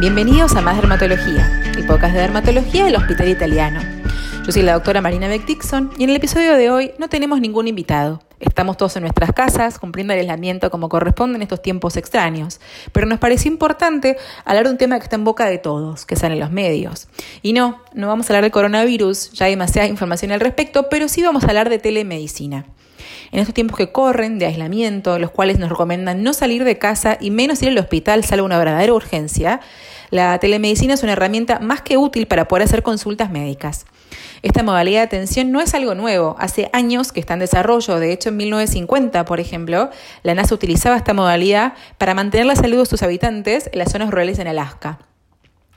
Bienvenidos a Más Dermatología, el podcast de dermatología del Hospital Italiano. Yo soy la doctora Marina Beck Dixon y en el episodio de hoy no tenemos ningún invitado. Estamos todos en nuestras casas cumpliendo el aislamiento como corresponde en estos tiempos extraños, pero nos pareció importante hablar de un tema que está en boca de todos, que sale en los medios. Y no, no vamos a hablar del coronavirus, ya hay demasiada información al respecto, pero sí vamos a hablar de telemedicina. En estos tiempos que corren de aislamiento, los cuales nos recomiendan no salir de casa y menos ir al hospital salvo una verdadera urgencia, la telemedicina es una herramienta más que útil para poder hacer consultas médicas. Esta modalidad de atención no es algo nuevo, hace años que está en desarrollo, de hecho en 1950, por ejemplo, la NASA utilizaba esta modalidad para mantener la salud de sus habitantes en las zonas rurales en Alaska.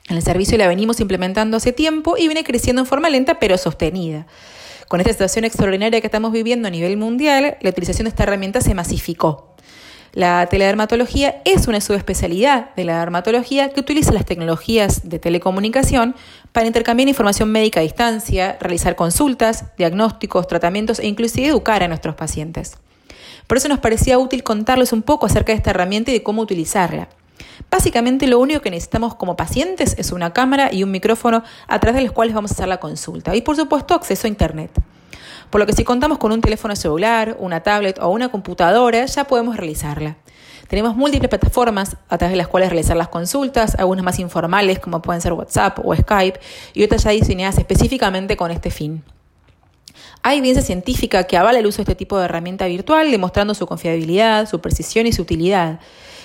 El servicio la venimos implementando hace tiempo y viene creciendo en forma lenta pero sostenida. Con esta situación extraordinaria que estamos viviendo a nivel mundial, la utilización de esta herramienta se masificó. La teledermatología es una subespecialidad de la dermatología que utiliza las tecnologías de telecomunicación para intercambiar información médica a distancia, realizar consultas, diagnósticos, tratamientos e inclusive educar a nuestros pacientes. Por eso nos parecía útil contarles un poco acerca de esta herramienta y de cómo utilizarla. Básicamente lo único que necesitamos como pacientes es una cámara y un micrófono a través de los cuales vamos a hacer la consulta y por supuesto acceso a Internet. Por lo que si contamos con un teléfono celular, una tablet o una computadora, ya podemos realizarla. Tenemos múltiples plataformas a través de las cuales realizar las consultas, algunas más informales como pueden ser WhatsApp o Skype y otras ya diseñadas específicamente con este fin. Hay evidencia científica que avala el uso de este tipo de herramienta virtual, demostrando su confiabilidad, su precisión y su utilidad.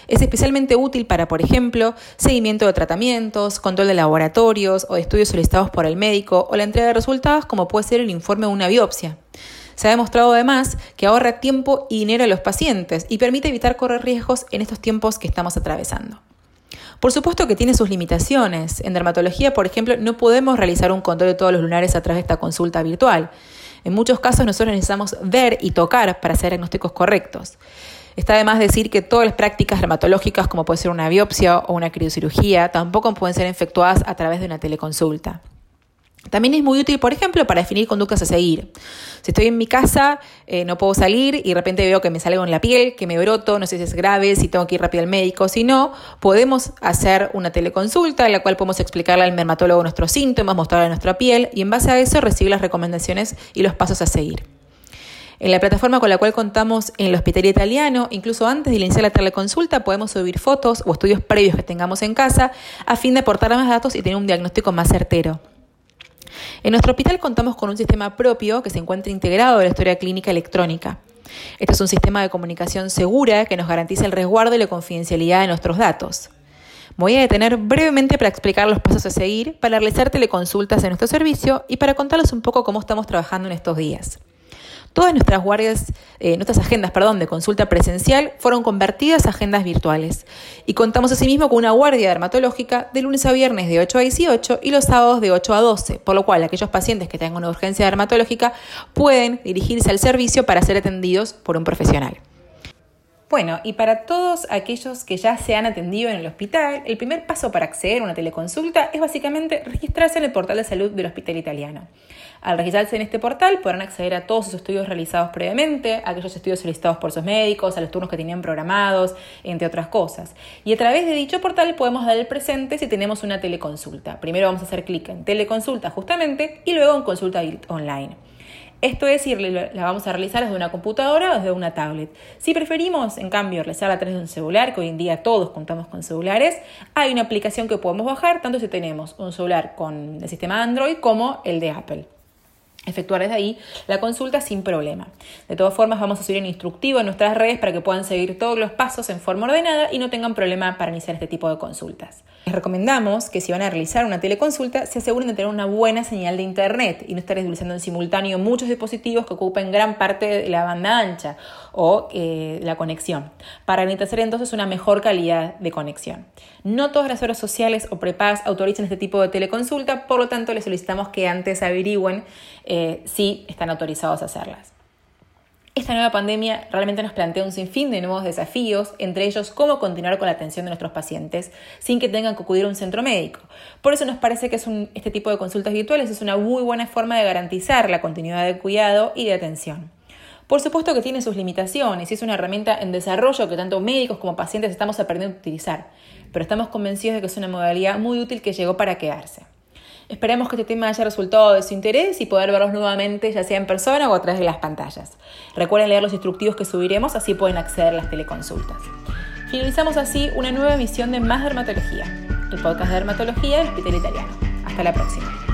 Es especialmente útil para, por ejemplo, seguimiento de tratamientos, control de laboratorios o estudios solicitados por el médico o la entrega de resultados como puede ser el informe de una biopsia. Se ha demostrado además que ahorra tiempo y dinero a los pacientes y permite evitar correr riesgos en estos tiempos que estamos atravesando. Por supuesto que tiene sus limitaciones. En dermatología, por ejemplo, no podemos realizar un control de todos los lunares a través de esta consulta virtual. En muchos casos nosotros necesitamos ver y tocar para hacer diagnósticos correctos. Está además decir que todas las prácticas dermatológicas, como puede ser una biopsia o una criocirugía, tampoco pueden ser efectuadas a través de una teleconsulta. También es muy útil, por ejemplo, para definir conductas a seguir. Si estoy en mi casa, eh, no puedo salir y de repente veo que me sale en la piel, que me broto, no sé si es grave, si tengo que ir rápido al médico, si no, podemos hacer una teleconsulta en la cual podemos explicarle al dermatólogo nuestros síntomas, mostrarle nuestra piel y en base a eso recibir las recomendaciones y los pasos a seguir. En la plataforma con la cual contamos en el Hospital Italiano, incluso antes de iniciar la teleconsulta, podemos subir fotos o estudios previos que tengamos en casa a fin de aportar más datos y tener un diagnóstico más certero. En nuestro hospital contamos con un sistema propio que se encuentra integrado en la historia clínica electrónica. Este es un sistema de comunicación segura que nos garantiza el resguardo y la confidencialidad de nuestros datos. voy a detener brevemente para explicar los pasos a seguir para realizar teleconsultas en nuestro servicio y para contarles un poco cómo estamos trabajando en estos días. Todas nuestras guardias, eh, nuestras agendas, perdón, de consulta presencial fueron convertidas a agendas virtuales. Y contamos asimismo con una guardia dermatológica de lunes a viernes de 8 a 18 y los sábados de 8 a 12, por lo cual aquellos pacientes que tengan una urgencia dermatológica pueden dirigirse al servicio para ser atendidos por un profesional. Bueno, y para todos aquellos que ya se han atendido en el hospital, el primer paso para acceder a una teleconsulta es básicamente registrarse en el portal de salud del Hospital Italiano. Al registrarse en este portal podrán acceder a todos sus estudios realizados previamente, a aquellos estudios solicitados por sus médicos, a los turnos que tenían programados, entre otras cosas. Y a través de dicho portal podemos dar el presente si tenemos una teleconsulta. Primero vamos a hacer clic en teleconsulta justamente y luego en consulta online. Esto es decir, la vamos a realizar desde una computadora o desde una tablet. Si preferimos, en cambio, realizarla a través de un celular, que hoy en día todos contamos con celulares, hay una aplicación que podemos bajar, tanto si tenemos un celular con el sistema Android como el de Apple efectuar desde ahí la consulta sin problema. De todas formas, vamos a subir un instructivo en nuestras redes para que puedan seguir todos los pasos en forma ordenada y no tengan problema para iniciar este tipo de consultas. Les recomendamos que si van a realizar una teleconsulta, se aseguren de tener una buena señal de internet y no estar utilizando en simultáneo muchos dispositivos que ocupen gran parte de la banda ancha o eh, la conexión, para garantizar entonces una mejor calidad de conexión. No todas las horas sociales o prepagas autorizan este tipo de teleconsulta, por lo tanto les solicitamos que antes averigüen si están autorizados a hacerlas. Esta nueva pandemia realmente nos plantea un sinfín de nuevos desafíos, entre ellos cómo continuar con la atención de nuestros pacientes sin que tengan que acudir a un centro médico. Por eso nos parece que este tipo de consultas virtuales es una muy buena forma de garantizar la continuidad de cuidado y de atención. Por supuesto que tiene sus limitaciones y es una herramienta en desarrollo que tanto médicos como pacientes estamos aprendiendo a utilizar, pero estamos convencidos de que es una modalidad muy útil que llegó para quedarse. Esperemos que este tema haya resultado de su interés y poder verlos nuevamente, ya sea en persona o a través de las pantallas. Recuerden leer los instructivos que subiremos, así pueden acceder a las teleconsultas. Finalizamos así una nueva emisión de Más Dermatología, el podcast de dermatología del Hospital Italiano. Hasta la próxima.